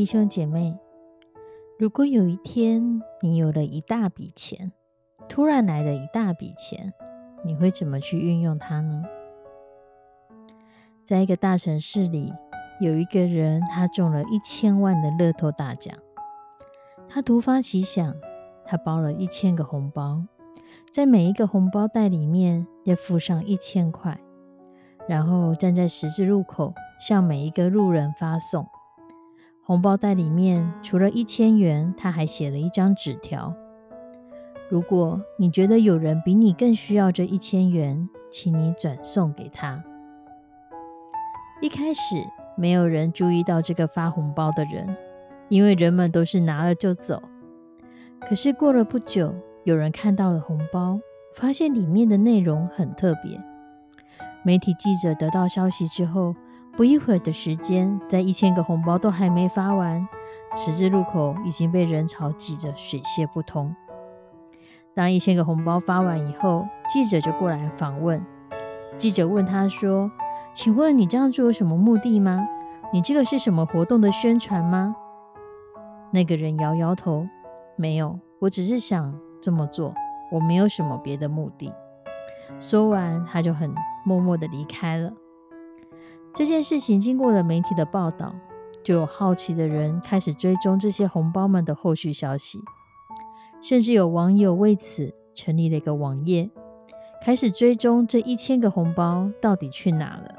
弟兄姐妹，如果有一天你有了一大笔钱，突然来了一大笔钱，你会怎么去运用它呢？在一个大城市里，有一个人，他中了一千万的乐透大奖。他突发奇想，他包了一千个红包，在每一个红包袋里面要附上一千块，然后站在十字路口向每一个路人发送。红包袋里面除了一千元，他还写了一张纸条。如果你觉得有人比你更需要这一千元，请你转送给他。一开始没有人注意到这个发红包的人，因为人们都是拿了就走。可是过了不久，有人看到了红包，发现里面的内容很特别。媒体记者得到消息之后。不一会儿的时间，在一千个红包都还没发完，十字路口已经被人潮挤得水泄不通。当一千个红包发完以后，记者就过来访问。记者问他说：“请问你这样做有什么目的吗？你这个是什么活动的宣传吗？”那个人摇摇头：“没有，我只是想这么做，我没有什么别的目的。”说完，他就很默默的离开了。这件事情经过了媒体的报道，就有好奇的人开始追踪这些红包们的后续消息，甚至有网友为此成立了一个网页，开始追踪这一千个红包到底去哪了。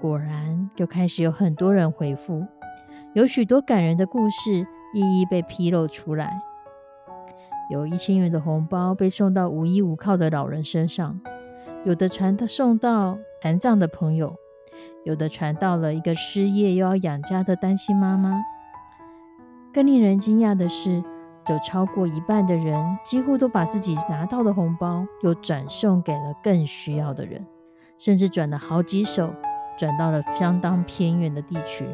果然，就开始有很多人回复，有许多感人的故事一一被披露出来。有一千元的红包被送到无依无靠的老人身上，有的传送到残障的朋友。有的传到了一个失业又要养家的单亲妈妈。更令人惊讶的是，有超过一半的人几乎都把自己拿到的红包又转送给了更需要的人，甚至转了好几手，转到了相当偏远的地区。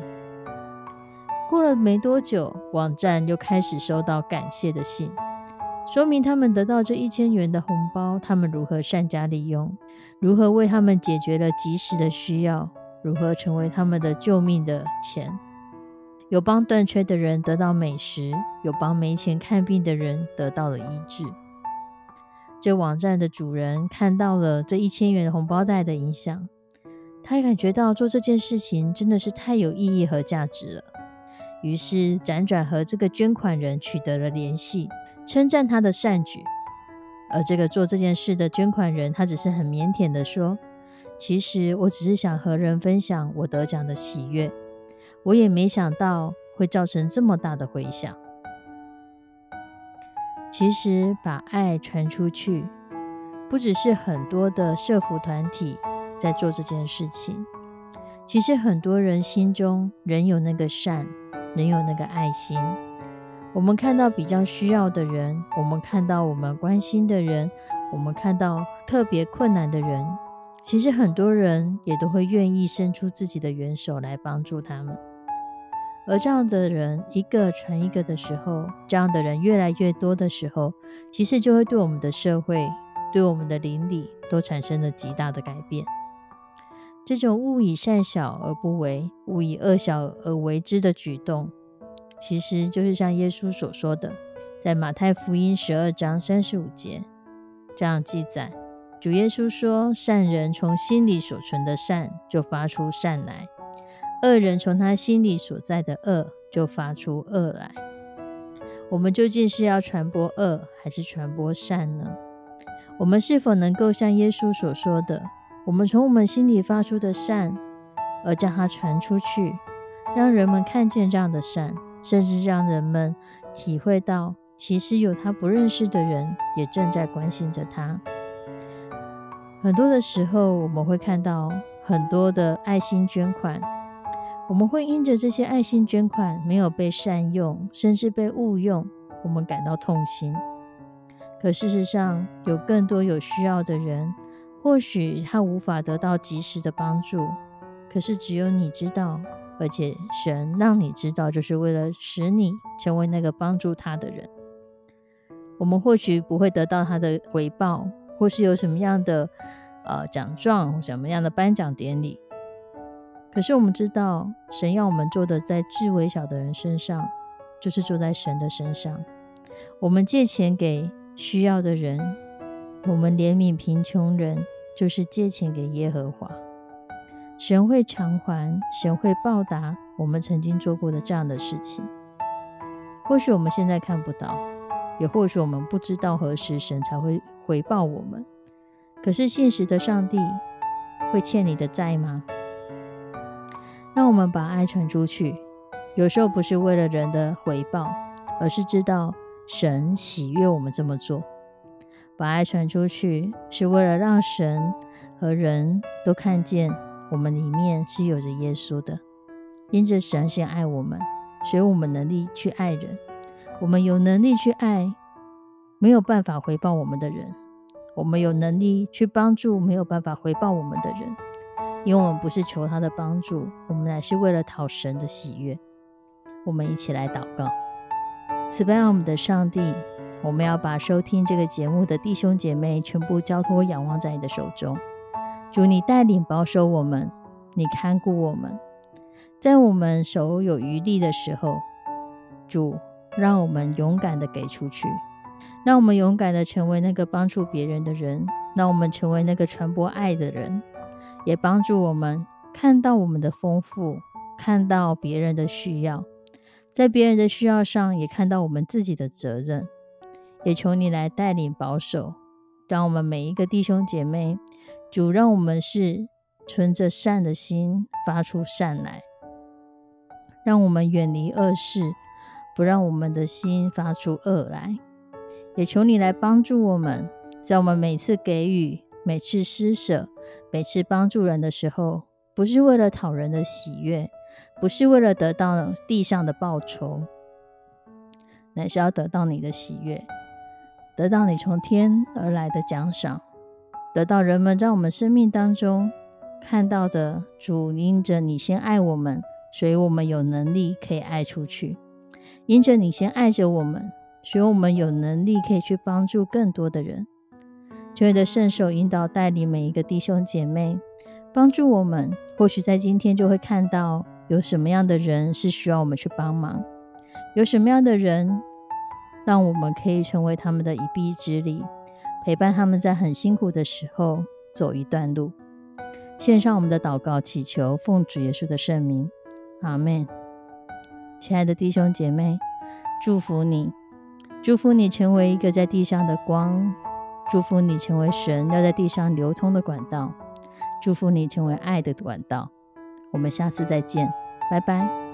过了没多久，网站又开始收到感谢的信，说明他们得到这一千元的红包，他们如何善加利用，如何为他们解决了及时的需要。如何成为他们的救命的钱？有帮断缺的人得到美食，有帮没钱看病的人得到了医治。这网站的主人看到了这一千元红包袋的影响，他也感觉到做这件事情真的是太有意义和价值了。于是辗转和这个捐款人取得了联系，称赞他的善举。而这个做这件事的捐款人，他只是很腼腆的说。其实我只是想和人分享我得奖的喜悦，我也没想到会造成这么大的回响。其实把爱传出去，不只是很多的社福团体在做这件事情，其实很多人心中仍有那个善，仍有那个爱心。我们看到比较需要的人，我们看到我们关心的人，我们看到特别困难的人。其实很多人也都会愿意伸出自己的援手来帮助他们，而这样的人一个传一个的时候，这样的人越来越多的时候，其实就会对我们的社会、对我们的邻里都产生了极大的改变。这种勿以善小而不为，勿以恶小而为之的举动，其实就是像耶稣所说的，在马太福音十二章三十五节这样记载。主耶稣说：“善人从心里所存的善就发出善来，恶人从他心里所在的恶就发出恶来。我们究竟是要传播恶，还是传播善呢？我们是否能够像耶稣所说的，我们从我们心里发出的善，而将它传出去，让人们看见这样的善，甚至让人们体会到，其实有他不认识的人也正在关心着他。很多的时候，我们会看到很多的爱心捐款，我们会因着这些爱心捐款没有被善用，甚至被误用，我们感到痛心。可事实上，有更多有需要的人，或许他无法得到及时的帮助，可是只有你知道，而且神让你知道，就是为了使你成为那个帮助他的人。我们或许不会得到他的回报。或是有什么样的呃奖状，什么样的颁奖典礼？可是我们知道，神要我们做的，在最微小的人身上，就是做在神的身上。我们借钱给需要的人，我们怜悯贫穷人，就是借钱给耶和华。神会偿还，神会报答我们曾经做过的这样的事情。或许我们现在看不到，也或许我们不知道何时神才会。回报我们，可是现实的上帝会欠你的债吗？让我们把爱传出去，有时候不是为了人的回报，而是知道神喜悦我们这么做。把爱传出去，是为了让神和人都看见我们里面是有着耶稣的。因着神先爱我们，所以我们能力去爱人，我们有能力去爱。没有办法回报我们的人，我们有能力去帮助没有办法回报我们的人，因为我们不是求他的帮助，我们乃是为了讨神的喜悦。我们一起来祷告，慈悲我们的上帝，我们要把收听这个节目的弟兄姐妹全部交托仰望在你的手中。主，你带领保守我们，你看顾我们，在我们手有余力的时候，主让我们勇敢的给出去。让我们勇敢的成为那个帮助别人的人，让我们成为那个传播爱的人，也帮助我们看到我们的丰富，看到别人的需要，在别人的需要上也看到我们自己的责任。也求你来带领保守，让我们每一个弟兄姐妹，主让我们是存着善的心发出善来，让我们远离恶事，不让我们的心发出恶来。也求你来帮助我们，在我们每次给予、每次施舍、每次帮助人的时候，不是为了讨人的喜悦，不是为了得到地上的报酬，乃是要得到你的喜悦，得到你从天而来的奖赏，得到人们在我们生命当中看到的主因着你先爱我们，所以我们有能力可以爱出去，因着你先爱着我们。所我们有能力可以去帮助更多的人，求你的圣手引导带领每一个弟兄姐妹，帮助我们。或许在今天就会看到有什么样的人是需要我们去帮忙，有什么样的人让我们可以成为他们的一臂之力，陪伴他们在很辛苦的时候走一段路。献上我们的祷告，祈求奉主耶稣的圣名，阿门。亲爱的弟兄姐妹，祝福你。祝福你成为一个在地上的光，祝福你成为神要在地上流通的管道，祝福你成为爱的管道。我们下次再见，拜拜。